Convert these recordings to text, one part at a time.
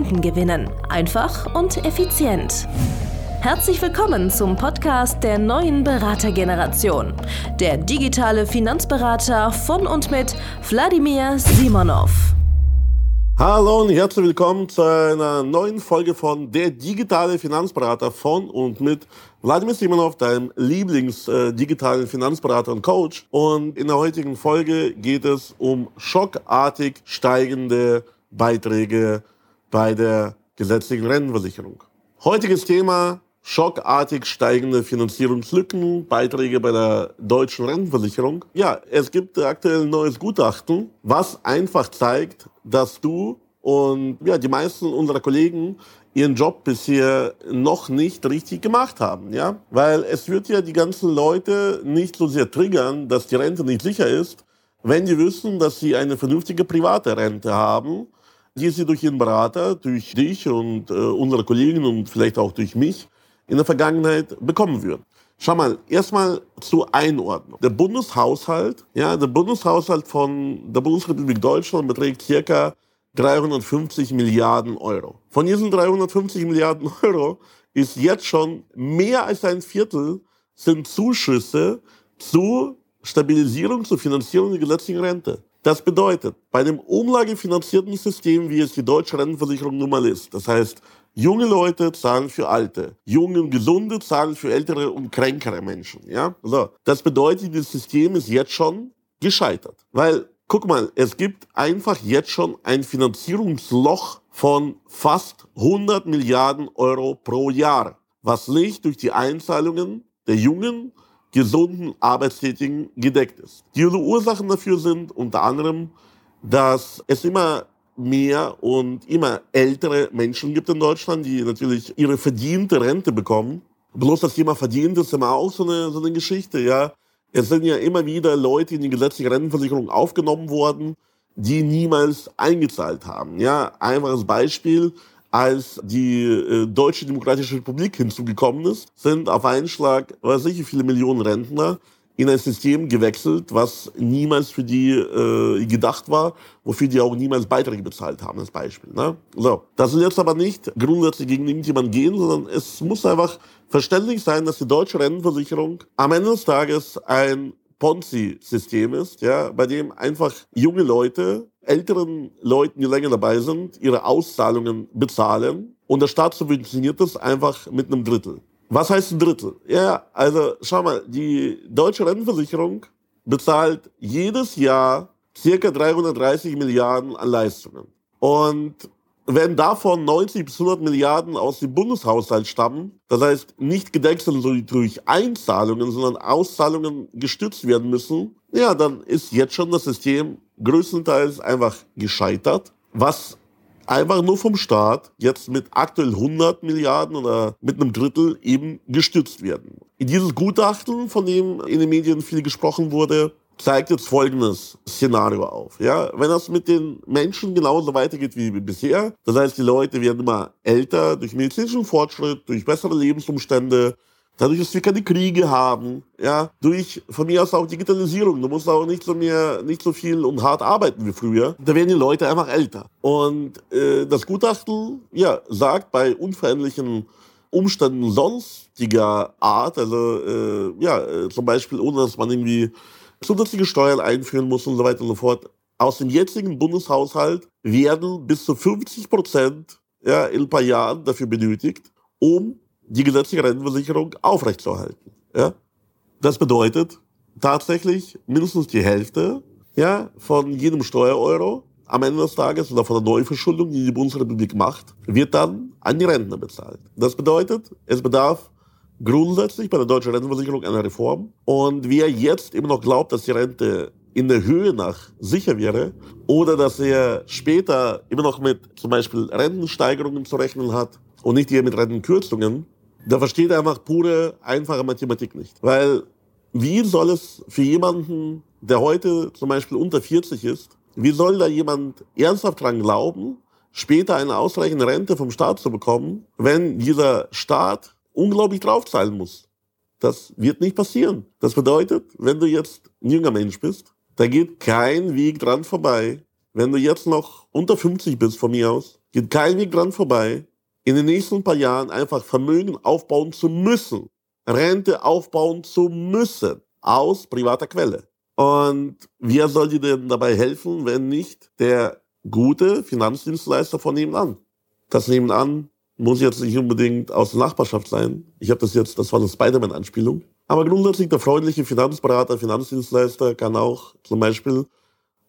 Kunden gewinnen. Einfach und effizient. Herzlich willkommen zum Podcast der neuen Beratergeneration. Der digitale Finanzberater von und mit Wladimir Simonov. Hallo und herzlich willkommen zu einer neuen Folge von Der digitale Finanzberater von und mit Wladimir Simonov, deinem Lieblings-digitalen äh, Finanzberater und Coach. Und in der heutigen Folge geht es um schockartig steigende Beiträge bei der gesetzlichen Rentenversicherung. Heutiges Thema schockartig steigende Finanzierungslücken, Beiträge bei der deutschen Rentenversicherung. Ja, es gibt aktuell ein neues Gutachten, was einfach zeigt, dass du und ja, die meisten unserer Kollegen ihren Job bisher noch nicht richtig gemacht haben, ja? Weil es wird ja die ganzen Leute nicht so sehr triggern, dass die Rente nicht sicher ist, wenn die wissen, dass sie eine vernünftige private Rente haben die sie durch ihren Berater, durch dich und äh, unsere Kollegen und vielleicht auch durch mich in der Vergangenheit bekommen würden. Schau mal, erstmal zur Einordnung. Der Bundeshaushalt, ja, der Bundeshaushalt von der Bundesrepublik Deutschland beträgt circa 350 Milliarden Euro. Von diesen 350 Milliarden Euro ist jetzt schon mehr als ein Viertel sind Zuschüsse zur Stabilisierung, zur Finanzierung der gesetzlichen Rente. Das bedeutet, bei dem umlagefinanzierten System, wie es die deutsche Rentenversicherung nun mal ist, das heißt, junge Leute zahlen für Alte, junge und Gesunde zahlen für ältere und kränkere Menschen. Ja? So, das bedeutet, dieses System ist jetzt schon gescheitert. Weil, guck mal, es gibt einfach jetzt schon ein Finanzierungsloch von fast 100 Milliarden Euro pro Jahr, was nicht durch die Einzahlungen der Jungen gesunden Arbeitstätigen gedeckt ist. Die Ursachen dafür sind unter anderem, dass es immer mehr und immer ältere Menschen gibt in Deutschland, die natürlich ihre verdiente Rente bekommen. Bloß das Thema verdient ist immer auch so eine, so eine Geschichte, ja. Es sind ja immer wieder Leute in die gesetzliche Rentenversicherung aufgenommen worden, die niemals eingezahlt haben. Ja, einfaches Beispiel als die äh, Deutsche Demokratische Republik hinzugekommen ist, sind auf einen Schlag, weiß ich, viele Millionen Rentner in ein System gewechselt, was niemals für die äh, gedacht war, wofür die auch niemals Beiträge bezahlt haben, als Beispiel. Ne? So, das soll jetzt aber nicht grundsätzlich gegen irgendjemanden gehen, sondern es muss einfach verständlich sein, dass die deutsche Rentenversicherung am Ende des Tages ein Ponzi-System ist, ja, bei dem einfach junge Leute älteren Leuten, die länger dabei sind, ihre Auszahlungen bezahlen. Und der Staat subventioniert das einfach mit einem Drittel. Was heißt ein Drittel? Ja, also schau mal, die deutsche Rentenversicherung bezahlt jedes Jahr circa 330 Milliarden an Leistungen. Und wenn davon 90 bis 100 Milliarden aus dem Bundeshaushalt stammen, das heißt nicht gedeckt sind durch Einzahlungen, sondern Auszahlungen gestützt werden müssen, ja, dann ist jetzt schon das System größtenteils einfach gescheitert, was einfach nur vom Staat jetzt mit aktuell 100 Milliarden oder mit einem Drittel eben gestützt werden. Dieses Gutachten, von dem in den Medien viel gesprochen wurde, zeigt jetzt folgendes Szenario auf. Ja, wenn das mit den Menschen genauso weitergeht wie bisher, das heißt, die Leute werden immer älter durch medizinischen Fortschritt, durch bessere Lebensumstände, dadurch, dass wir keine Kriege haben, ja, durch von mir aus auch Digitalisierung. Du musst auch nicht so mehr, nicht so viel und hart arbeiten wie früher. Da werden die Leute einfach älter. Und äh, das Gutachten, ja, sagt bei unveränderlichen Umständen sonstiger Art, also äh, ja, äh, zum Beispiel ohne, dass man irgendwie zusätzliche Steuern einführen muss und so weiter und so fort. Aus dem jetzigen Bundeshaushalt werden bis zu 50 Prozent ja, in ein paar Jahren dafür benötigt, um die gesetzliche Rentenversicherung aufrechtzuerhalten. Ja? Das bedeutet tatsächlich mindestens die Hälfte ja, von jedem Steuereuro am Ende des Tages oder von der Neuverschuldung, die die Bundesrepublik macht, wird dann an die Rentner bezahlt. Das bedeutet, es bedarf grundsätzlich bei der deutschen Rentenversicherung einer Reform. Und wer jetzt immer noch glaubt, dass die Rente in der Höhe nach sicher wäre oder dass er später immer noch mit zum Beispiel Rentensteigerungen zu rechnen hat und nicht eher mit Rentenkürzungen, da versteht er einfach pure, einfache Mathematik nicht. Weil wie soll es für jemanden, der heute zum Beispiel unter 40 ist, wie soll da jemand ernsthaft dran glauben, später eine ausreichende Rente vom Staat zu bekommen, wenn dieser Staat unglaublich draufzahlen muss? Das wird nicht passieren. Das bedeutet, wenn du jetzt ein junger Mensch bist, da geht kein Weg dran vorbei. Wenn du jetzt noch unter 50 bist von mir aus, geht kein Weg dran vorbei, in den nächsten paar Jahren einfach Vermögen aufbauen zu müssen. Rente aufbauen zu müssen. Aus privater Quelle. Und wer soll dir denn dabei helfen, wenn nicht der gute Finanzdienstleister von nebenan? Das nebenan muss jetzt nicht unbedingt aus der Nachbarschaft sein. Ich habe das jetzt, das war eine Spider-Man-Anspielung. Aber grundsätzlich der freundliche Finanzberater, Finanzdienstleister kann auch zum Beispiel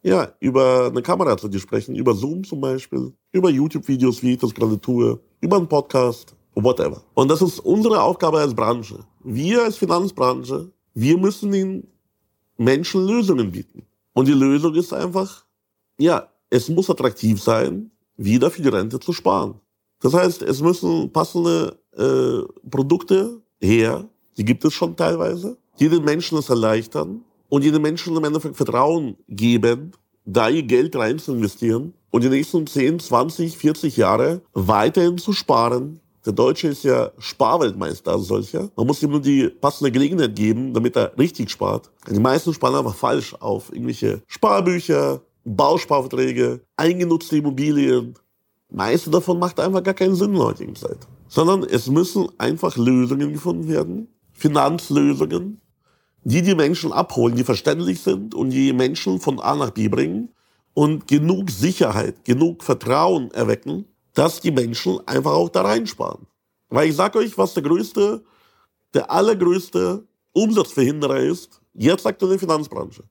ja, über eine Kamera zu dir sprechen, über Zoom zum Beispiel, über YouTube-Videos, wie ich das gerade tue, über einen Podcast, whatever. Und das ist unsere Aufgabe als Branche. Wir als Finanzbranche, wir müssen den Menschen Lösungen bieten. Und die Lösung ist einfach, ja, es muss attraktiv sein, wieder für die Rente zu sparen. Das heißt, es müssen passende äh, Produkte her, die gibt es schon teilweise, die den Menschen es erleichtern und den Menschen im Endeffekt Vertrauen geben, da ihr Geld rein zu investieren und die nächsten 10, 20, 40 Jahre weiterhin zu sparen. Der Deutsche ist ja Sparweltmeister als solcher. Man muss ihm nur die passende Gelegenheit geben, damit er richtig spart. Die meisten sparen einfach falsch auf irgendwelche Sparbücher, Bausparverträge, eingenutzte Immobilien, meiste davon macht einfach gar keinen Sinn in der heutigen Zeit. Sondern es müssen einfach Lösungen gefunden werden, Finanzlösungen, die die Menschen abholen, die verständlich sind und die Menschen von A nach B bringen und genug Sicherheit, genug Vertrauen erwecken, dass die Menschen einfach auch da reinsparen. Weil ich sage euch, was der größte, der allergrößte Umsatzverhinderer ist, jetzt aktuell in der Finanzbranche.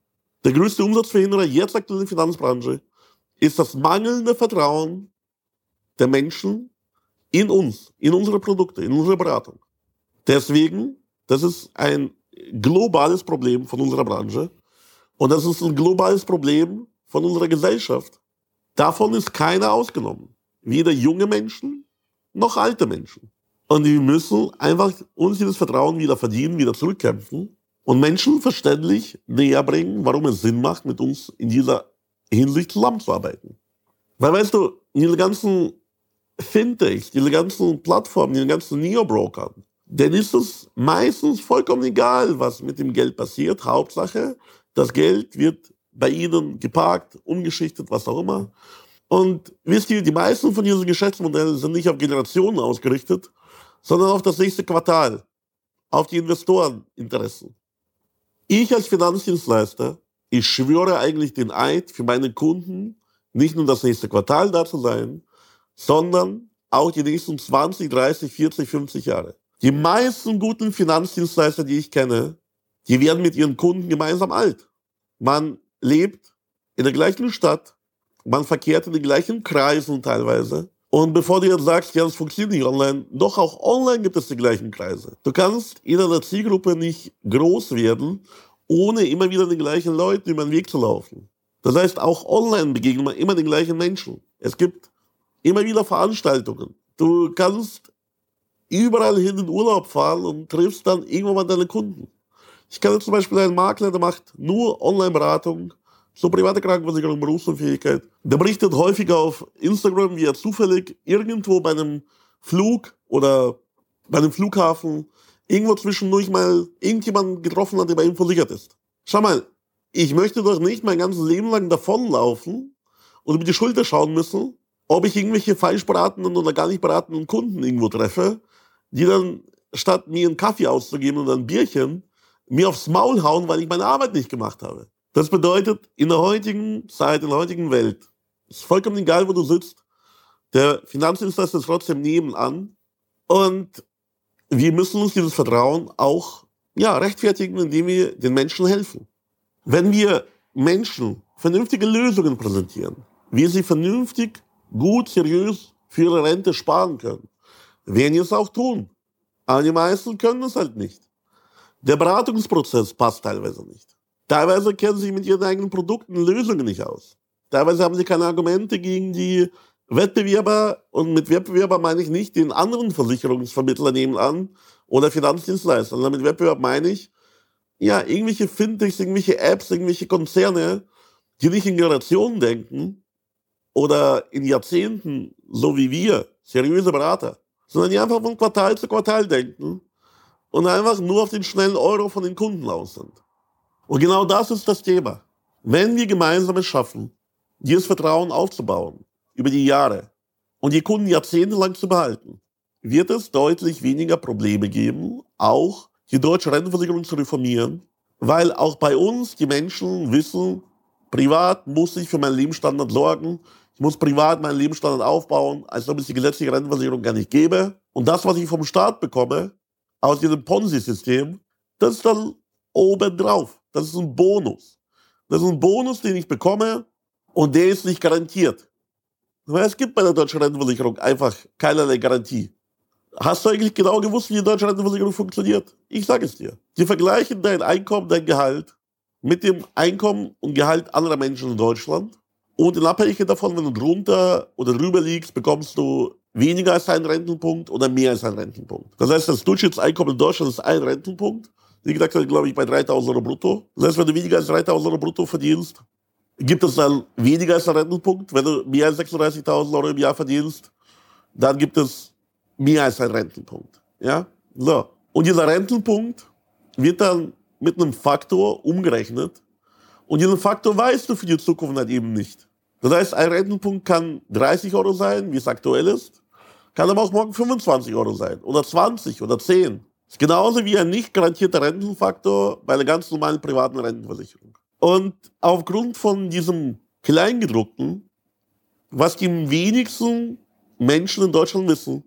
Der größte Umsatzverhinderer jetzt aktuell in der Finanzbranche ist das mangelnde Vertrauen der Menschen in uns, in unsere Produkte, in unsere Beratung. Deswegen, das ist ein globales Problem von unserer Branche und das ist ein globales Problem von unserer Gesellschaft. Davon ist keiner ausgenommen. Weder junge Menschen noch alte Menschen. Und wir müssen einfach uns dieses Vertrauen wieder verdienen, wieder zurückkämpfen und Menschen verständlich näher bringen, warum es Sinn macht, mit uns in dieser Hinsicht zusammenzuarbeiten. Weil weißt du, diese ganzen Fintechs, diese ganzen Plattformen, diese ganzen Neo-Brokern, denn ist es meistens vollkommen egal, was mit dem Geld passiert. Hauptsache, das Geld wird bei ihnen geparkt, umgeschichtet, was auch immer. Und wisst ihr, die meisten von diesen Geschäftsmodellen sind nicht auf Generationen ausgerichtet, sondern auf das nächste Quartal, auf die Investoreninteressen. Ich als Finanzdienstleister, ich schwöre eigentlich den Eid für meine Kunden, nicht nur das nächste Quartal da zu sein, sondern auch die nächsten 20, 30, 40, 50 Jahre. Die meisten guten Finanzdienstleister, die ich kenne, die werden mit ihren Kunden gemeinsam alt. Man lebt in der gleichen Stadt, man verkehrt in den gleichen Kreisen teilweise. Und bevor du jetzt sagst, ja, das funktioniert nicht online, doch auch online gibt es die gleichen Kreise. Du kannst in einer Zielgruppe nicht groß werden, ohne immer wieder den gleichen Leuten über den Weg zu laufen. Das heißt, auch online begegnet man immer den gleichen Menschen. Es gibt immer wieder Veranstaltungen. Du kannst überall hin in Urlaub fahren und triffst dann irgendwann mal deine Kunden. Ich kenne zum Beispiel einen Makler, der macht nur Online-Beratung, so private Krankenversicherung, Berufsunfähigkeit. Der berichtet häufiger auf Instagram, wie er zufällig irgendwo bei einem Flug oder bei einem Flughafen irgendwo zwischendurch mal irgendjemanden getroffen hat, der bei ihm versichert ist. Schau mal, ich möchte doch nicht mein ganzes Leben lang davonlaufen und über die Schulter schauen müssen, ob ich irgendwelche falsch beratenden oder gar nicht beratenden Kunden irgendwo treffe, die dann statt mir einen Kaffee auszugeben oder ein Bierchen, mir aufs Maul hauen, weil ich meine Arbeit nicht gemacht habe. Das bedeutet, in der heutigen Zeit, in der heutigen Welt, ist vollkommen egal, wo du sitzt, der Finanzdienstleister ist trotzdem nebenan und wir müssen uns dieses Vertrauen auch ja, rechtfertigen, indem wir den Menschen helfen. Wenn wir Menschen vernünftige Lösungen präsentieren, wie sie vernünftig gut, seriös für ihre Rente sparen können. Werden es auch tun. Aber die meisten können es halt nicht. Der Beratungsprozess passt teilweise nicht. Teilweise kennen sie mit ihren eigenen Produkten Lösungen nicht aus. Teilweise haben sie keine Argumente gegen die Wettbewerber und mit Wettbewerber meine ich nicht den anderen Versicherungsvermittler nehmen an oder Finanzdienstleister, sondern mit Wettbewerb meine ich, ja, irgendwelche Fintechs, irgendwelche Apps, irgendwelche Konzerne, die nicht in Generationen denken oder in Jahrzehnten, so wie wir, seriöse Berater, sondern die einfach von Quartal zu Quartal denken und einfach nur auf den schnellen Euro von den Kunden aus sind. Und genau das ist das Thema. Wenn wir gemeinsam es schaffen, dieses Vertrauen aufzubauen, über die Jahre und die Kunden jahrzehntelang zu behalten, wird es deutlich weniger Probleme geben, auch die deutsche Rentenversicherung zu reformieren, weil auch bei uns die Menschen wissen, privat muss ich für meinen Lebensstandard sorgen, muss privat meinen Lebensstandard aufbauen, als ob es die gesetzliche Rentenversicherung gar nicht gäbe. Und das, was ich vom Staat bekomme, aus diesem Ponzi-System, das ist dann obendrauf. Das ist ein Bonus. Das ist ein Bonus, den ich bekomme und der ist nicht garantiert. Es gibt bei der deutschen Rentenversicherung einfach keinerlei Garantie. Hast du eigentlich genau gewusst, wie die deutsche Rentenversicherung funktioniert? Ich sage es dir. Die vergleichen dein Einkommen, dein Gehalt mit dem Einkommen und Gehalt anderer Menschen in Deutschland. Und in Abhängigkeit davon, wenn du drunter oder drüber liegst, bekommst du weniger als einen Rentenpunkt oder mehr als einen Rentenpunkt. Das heißt, das Durchschnittseinkommen in Deutschland ist ein Rentenpunkt. Wie gesagt, glaube ich, bei 3000 Euro brutto. Das heißt, wenn du weniger als 3000 Euro brutto verdienst, gibt es dann weniger als einen Rentenpunkt. Wenn du mehr als 36.000 Euro im Jahr verdienst, dann gibt es mehr als einen Rentenpunkt. Ja? So. Und dieser Rentenpunkt wird dann mit einem Faktor umgerechnet. Und diesen Faktor weißt du für die Zukunft halt eben nicht. Das heißt, ein Rentenpunkt kann 30 Euro sein, wie es aktuell ist, kann aber auch morgen 25 Euro sein oder 20 oder 10. Das ist genauso wie ein nicht garantierter Rentenfaktor bei einer ganz normalen privaten Rentenversicherung. Und aufgrund von diesem Kleingedruckten, was die wenigsten Menschen in Deutschland wissen,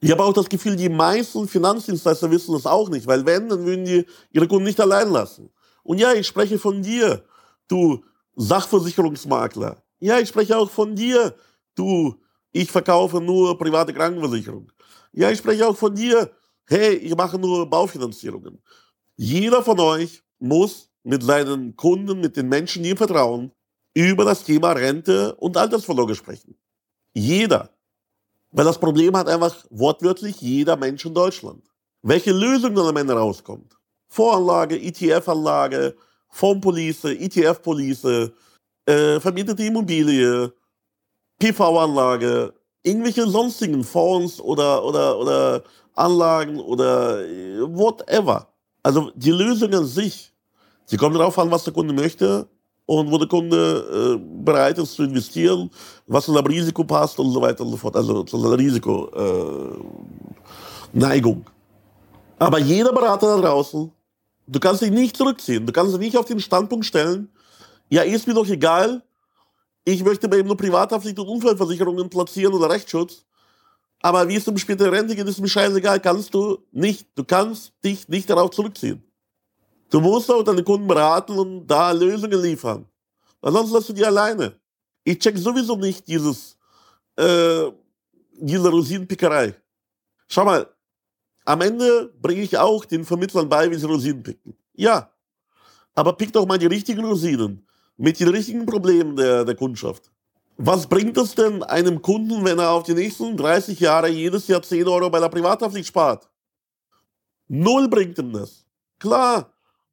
ich habe auch das Gefühl, die meisten Finanzdienstleister wissen das auch nicht, weil wenn, dann würden die ihre Kunden nicht allein lassen. Und ja, ich spreche von dir, du Sachversicherungsmakler. Ja, ich spreche auch von dir, du, ich verkaufe nur private Krankenversicherung. Ja, ich spreche auch von dir, hey, ich mache nur Baufinanzierungen. Jeder von euch muss mit seinen Kunden, mit den Menschen, die ihm vertrauen, über das Thema Rente und Altersvorsorge sprechen. Jeder. Weil das Problem hat einfach wortwörtlich jeder Mensch in Deutschland. Welche Lösung dann am Ende rauskommt. Voranlage, ETF-Anlage, Fondspolice, ETF-Police, äh, vermietete Immobilie, PV-Anlage, irgendwelche sonstigen Fonds oder, oder, oder Anlagen oder äh, whatever. Also die Lösung an sich Sie kommen darauf an, was der Kunde möchte und wo der Kunde äh, bereit ist zu investieren, was zu seinem Risiko passt und so weiter und so fort. Also zu seiner Risikoneigung. Äh, Aber jeder Berater da draußen, du kannst dich nicht zurückziehen. Du kannst dich nicht auf den Standpunkt stellen, ja, ist mir doch egal, ich möchte bei ihm nur Privathaftpflicht und Unfallversicherungen platzieren oder Rechtsschutz. Aber wie es um später Rente geht, ist mir scheißegal, kannst du nicht. Du kannst dich nicht darauf zurückziehen. Du musst auch deine Kunden beraten und da Lösungen liefern. Ansonsten lässt du die alleine. Ich check sowieso nicht dieses, äh, diese Rosinenpickerei. Schau mal, am Ende bringe ich auch den Vermittlern bei, wie sie Rosinen picken. Ja. Aber pick doch mal die richtigen Rosinen mit den richtigen Problemen der, der Kundschaft. Was bringt es denn einem Kunden, wenn er auf die nächsten 30 Jahre jedes Jahr 10 Euro bei der Privathaftpflicht spart? Null bringt ihm das. Klar,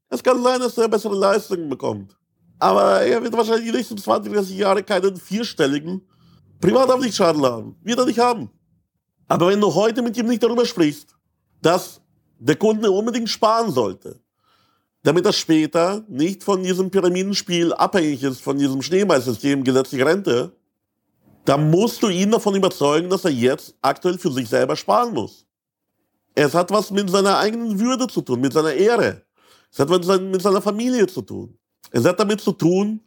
es kann sein, dass er bessere Leistungen bekommt. Aber er wird wahrscheinlich die nächsten 20, 30 Jahre keinen vierstelligen Privathaftpflichtschaden haben. Wird er nicht haben. Aber wenn du heute mit ihm nicht darüber sprichst, dass der Kunde unbedingt sparen sollte, damit er später nicht von diesem Pyramidenspiel abhängig ist, von diesem Schneeballsystem gesetzliche Rente, dann musst du ihn davon überzeugen, dass er jetzt aktuell für sich selber sparen muss. Es hat was mit seiner eigenen Würde zu tun, mit seiner Ehre. Es hat mit seiner Familie zu tun. Es hat damit zu tun,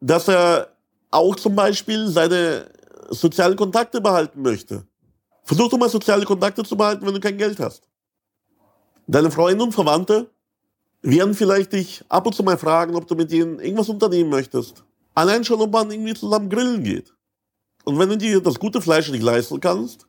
dass er auch zum Beispiel seine sozialen Kontakte behalten möchte. Versuch doch mal soziale Kontakte zu behalten, wenn du kein Geld hast. Deine Freunde und Verwandte werden vielleicht dich ab und zu mal fragen, ob du mit ihnen irgendwas unternehmen möchtest. Allein schon, ob man irgendwie zusammen grillen geht. Und wenn du dir das gute Fleisch nicht leisten kannst,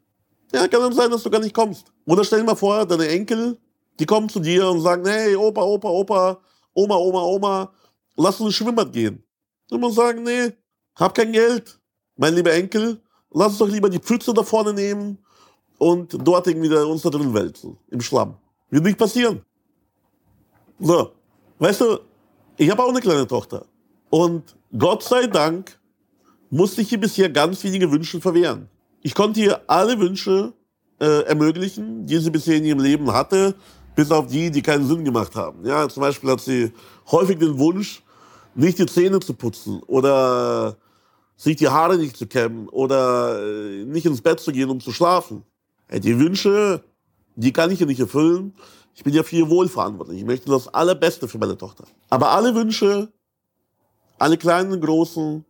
ja, kann es sein, dass du gar nicht kommst. Oder stell dir mal vor, deine Enkel die kommen zu dir und sagen, hey, Opa, Opa, Opa, Oma, Oma, Oma, lass uns ins Schwimmbad gehen. Und man sagen, nee, hab kein Geld. Mein lieber Enkel, lass uns doch lieber die Pfütze da vorne nehmen und dort irgendwie uns da drin wälzen, im Schlamm. Wird nicht passieren. So, weißt du, ich habe auch eine kleine Tochter. Und Gott sei Dank musste ich ihr bisher ganz wenige Wünsche verwehren. Ich konnte ihr alle Wünsche äh, ermöglichen, die sie bisher in ihrem Leben hatte, bis auf die, die keinen Sinn gemacht haben. Ja, zum Beispiel hat sie häufig den Wunsch, nicht die Zähne zu putzen oder sich die Haare nicht zu kämmen oder äh, nicht ins Bett zu gehen, um zu schlafen. Die Wünsche, die kann ich ja nicht erfüllen. Ich bin ja für ihr Wohl verantwortlich. Ich möchte das Allerbeste für meine Tochter. Aber alle Wünsche, alle kleinen großen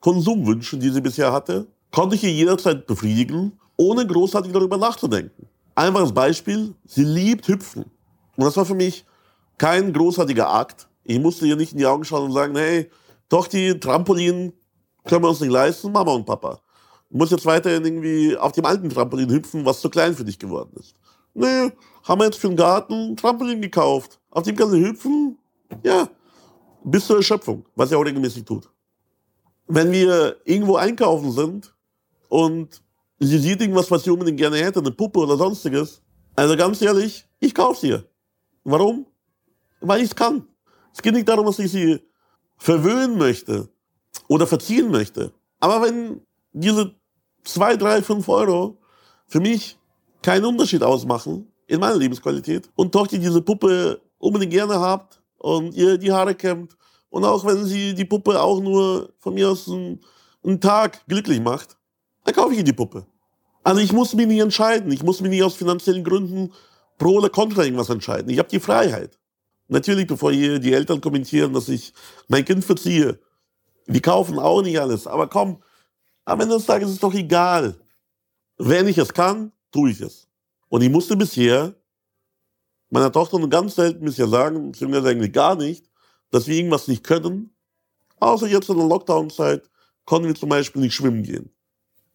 Konsumwünsche, die sie bisher hatte, konnte ich ihr jederzeit befriedigen, ohne großartig darüber nachzudenken. Einfaches Beispiel, sie liebt Hüpfen. Und das war für mich kein großartiger Akt. Ich musste ihr nicht in die Augen schauen und sagen, hey, die Trampolin können wir uns nicht leisten, Mama und Papa. Du musst jetzt weiterhin irgendwie auf dem alten Trampolin hüpfen, was zu klein für dich geworden ist. Nee, haben wir jetzt für den Garten ein Trampolin gekauft. Auf dem kannst du hüpfen. Ja, bis zur Erschöpfung, was er auch regelmäßig tut. Wenn wir irgendwo einkaufen sind und sie sieht irgendwas, was sie unbedingt gerne hätte, eine Puppe oder sonstiges, also ganz ehrlich, ich kaufe sie. Warum? Weil ich es kann. Es geht nicht darum, dass ich sie verwöhnen möchte oder verziehen möchte. Aber wenn diese zwei, drei, fünf Euro für mich keinen Unterschied ausmachen in meiner Lebensqualität und die diese Puppe unbedingt gerne habt und ihr die Haare kämmt und auch wenn sie die Puppe auch nur von mir aus einen, einen Tag glücklich macht, dann kaufe ich ihr die Puppe. Also ich muss mich nicht entscheiden. Ich muss mich nicht aus finanziellen Gründen pro oder contra irgendwas entscheiden. Ich habe die Freiheit. Natürlich, bevor hier die Eltern kommentieren, dass ich mein Kind verziehe. Die kaufen auch nicht alles. Aber komm, am Ende des Tages ist es doch egal. Wenn ich es kann, tue ich es. Und ich musste bisher meiner Tochter nur ganz selten bisher sagen, beziehungsweise eigentlich gar nicht, dass wir irgendwas nicht können. Außer jetzt in der Lockdown-Zeit konnten wir zum Beispiel nicht schwimmen gehen.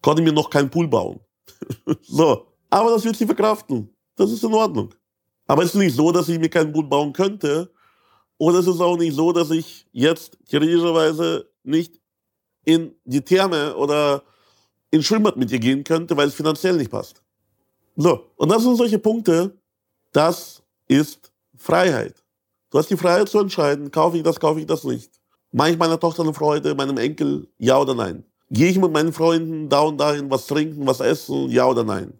Konnten wir noch keinen Pool bauen. so. Aber das wird sie verkraften. Das ist in Ordnung. Aber es ist nicht so, dass ich mir keinen Pool bauen könnte. Oder es ist auch nicht so, dass ich jetzt theoretischerweise nicht in die Therme oder in Schwimmbad mit ihr gehen könnte, weil es finanziell nicht passt. So, und das sind solche Punkte, das ist Freiheit. Du hast die Freiheit zu entscheiden, kaufe ich das, kaufe ich das nicht. Mache ich meiner Tochter eine Freude, meinem Enkel, ja oder nein? Gehe ich mit meinen Freunden da und dahin was trinken, was essen, ja oder nein?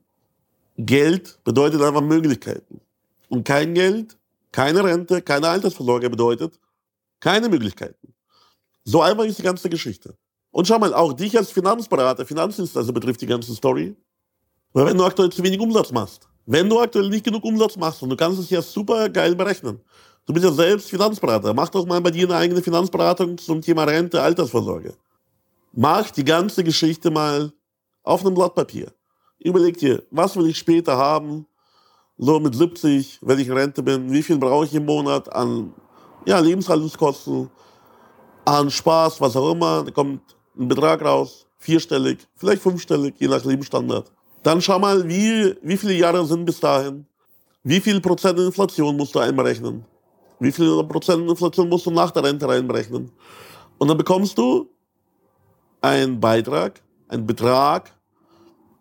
Geld bedeutet einfach Möglichkeiten. Und kein Geld, keine Rente, keine Altersvorsorge bedeutet keine Möglichkeiten. So einfach ist die ganze Geschichte. Und schau mal, auch dich als Finanzberater, Finanzdienstleister betrifft die ganze Story. Weil wenn du aktuell zu wenig Umsatz machst, wenn du aktuell nicht genug Umsatz machst und du kannst es ja super geil berechnen. Du bist ja selbst Finanzberater. Mach doch mal bei dir eine eigene Finanzberatung zum Thema Rente, Altersvorsorge. Mach die ganze Geschichte mal auf einem Blatt Papier. Überleg dir, was will ich später haben? So mit 70, wenn ich in Rente bin, wie viel brauche ich im Monat an ja, Lebenshaltungskosten, an Spaß, was auch immer. Da kommt ein Betrag raus, vierstellig, vielleicht fünfstellig, je nach Lebensstandard. Dann schau mal, wie, wie viele Jahre sind bis dahin? Wie viel Prozent Inflation musst du einberechnen? Wie viel Prozent Inflation musst du nach der Rente reinberechnen? Und dann bekommst du einen Beitrag, einen Betrag,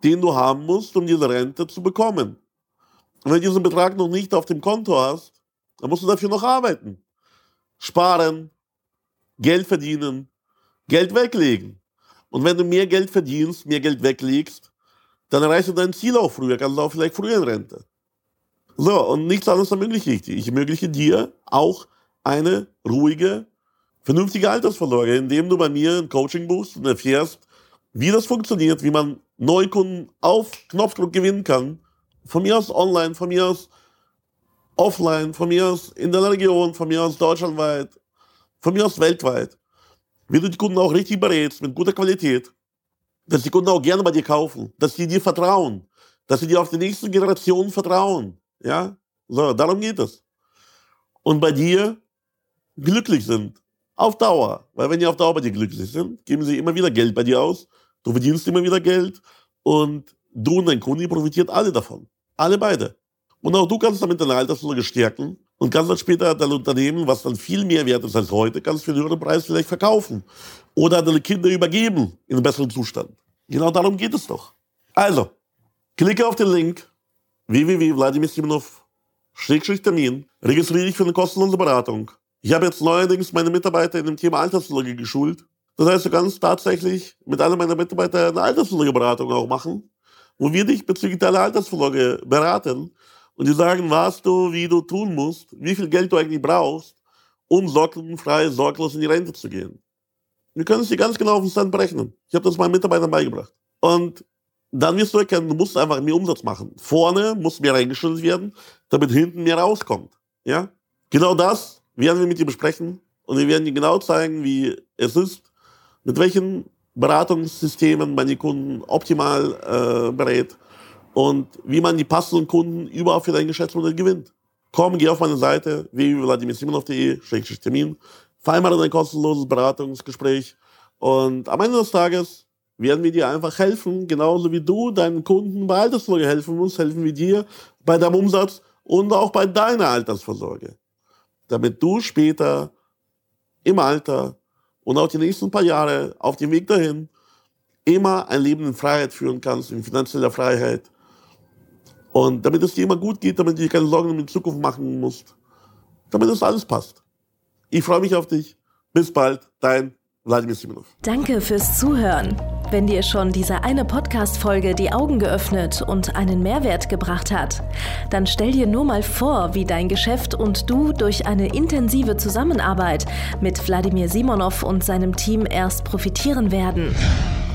den du haben musst, um diese Rente zu bekommen. Und wenn du diesen Betrag noch nicht auf dem Konto hast, dann musst du dafür noch arbeiten. Sparen, Geld verdienen, Geld weglegen. Und wenn du mehr Geld verdienst, mehr Geld weglegst, dann erreichst du dein Ziel auch früher, kannst du auch vielleicht früher in Rente. So, und nichts anderes ermögliche ich dir. Ich ermögliche dir auch eine ruhige, vernünftige Altersvorsorge, indem du bei mir ein Coaching buchst und erfährst, wie das funktioniert, wie man Neukunden auf Knopfdruck gewinnen kann. Von mir aus online, von mir aus offline, von mir aus in der Region, von mir aus deutschlandweit, von mir aus weltweit. Wie du die Kunden auch richtig berätst, mit guter Qualität. Dass die Kunden auch gerne bei dir kaufen, dass sie dir vertrauen, dass sie dir auf die nächste Generation vertrauen. Ja, so, darum geht es. Und bei dir glücklich sind. Auf Dauer. Weil wenn die auf Dauer bei dir glücklich sind, geben sie immer wieder Geld bei dir aus. Du verdienst immer wieder Geld. Und du und dein Kunde profitiert alle davon. Alle beide. Und auch du kannst damit deine Altersvorsorge stärken, Und ganz dann später dein Unternehmen, was dann viel mehr wert ist als heute, du für einen höheren Preis vielleicht verkaufen. Oder deine Kinder übergeben in einem besseren Zustand. Genau darum geht es doch. Also, klicke auf den Link www.vladimirsimonov-termin, registriere dich für eine kostenlose Beratung. Ich habe jetzt neuerdings meine Mitarbeiter in dem Thema Altersvorsorge geschult. Das heißt, du kannst tatsächlich mit einem meiner Mitarbeiter eine Altersvorsorgeberatung auch machen, wo wir dich bezüglich deiner Altersvorsorge beraten und die sagen, was du, wie du tun musst, wie viel Geld du eigentlich brauchst, um sorgenfrei, sorglos in die Rente zu gehen. Wir können es dir ganz genau auf den Stand berechnen. Ich habe das meinen Mitarbeitern beigebracht. Und dann wirst du erkennen, du musst einfach mehr Umsatz machen. Vorne muss mehr reingeschüttet werden, damit hinten mehr rauskommt. Ja? Genau das werden wir mit dir besprechen und wir werden dir genau zeigen, wie es ist, mit welchen Beratungssystemen man die Kunden optimal äh, berät und wie man die passenden Kunden überhaupt für dein Geschäftsmodell gewinnt. Komm, geh auf meine Seite www.vladimirsimonov.de-termin, vereinbare ein kostenloses Beratungsgespräch und am Ende des Tages werden wir dir einfach helfen, genauso wie du deinen Kunden bei Altersvorsorge helfen musst, helfen wir dir bei deinem Umsatz und auch bei deiner Altersvorsorge. Damit du später im Alter und auch die nächsten paar Jahre auf dem Weg dahin immer ein Leben in Freiheit führen kannst, in finanzieller Freiheit. Und damit es dir immer gut geht, damit du dir keine Sorgen um die Zukunft machen musst. Damit es alles passt. Ich freue mich auf dich. Bis bald, dein Wladimir Simonov. Danke fürs Zuhören. Wenn dir schon diese eine Podcast-Folge die Augen geöffnet und einen Mehrwert gebracht hat, dann stell dir nur mal vor, wie dein Geschäft und du durch eine intensive Zusammenarbeit mit Wladimir Simonov und seinem Team erst profitieren werden.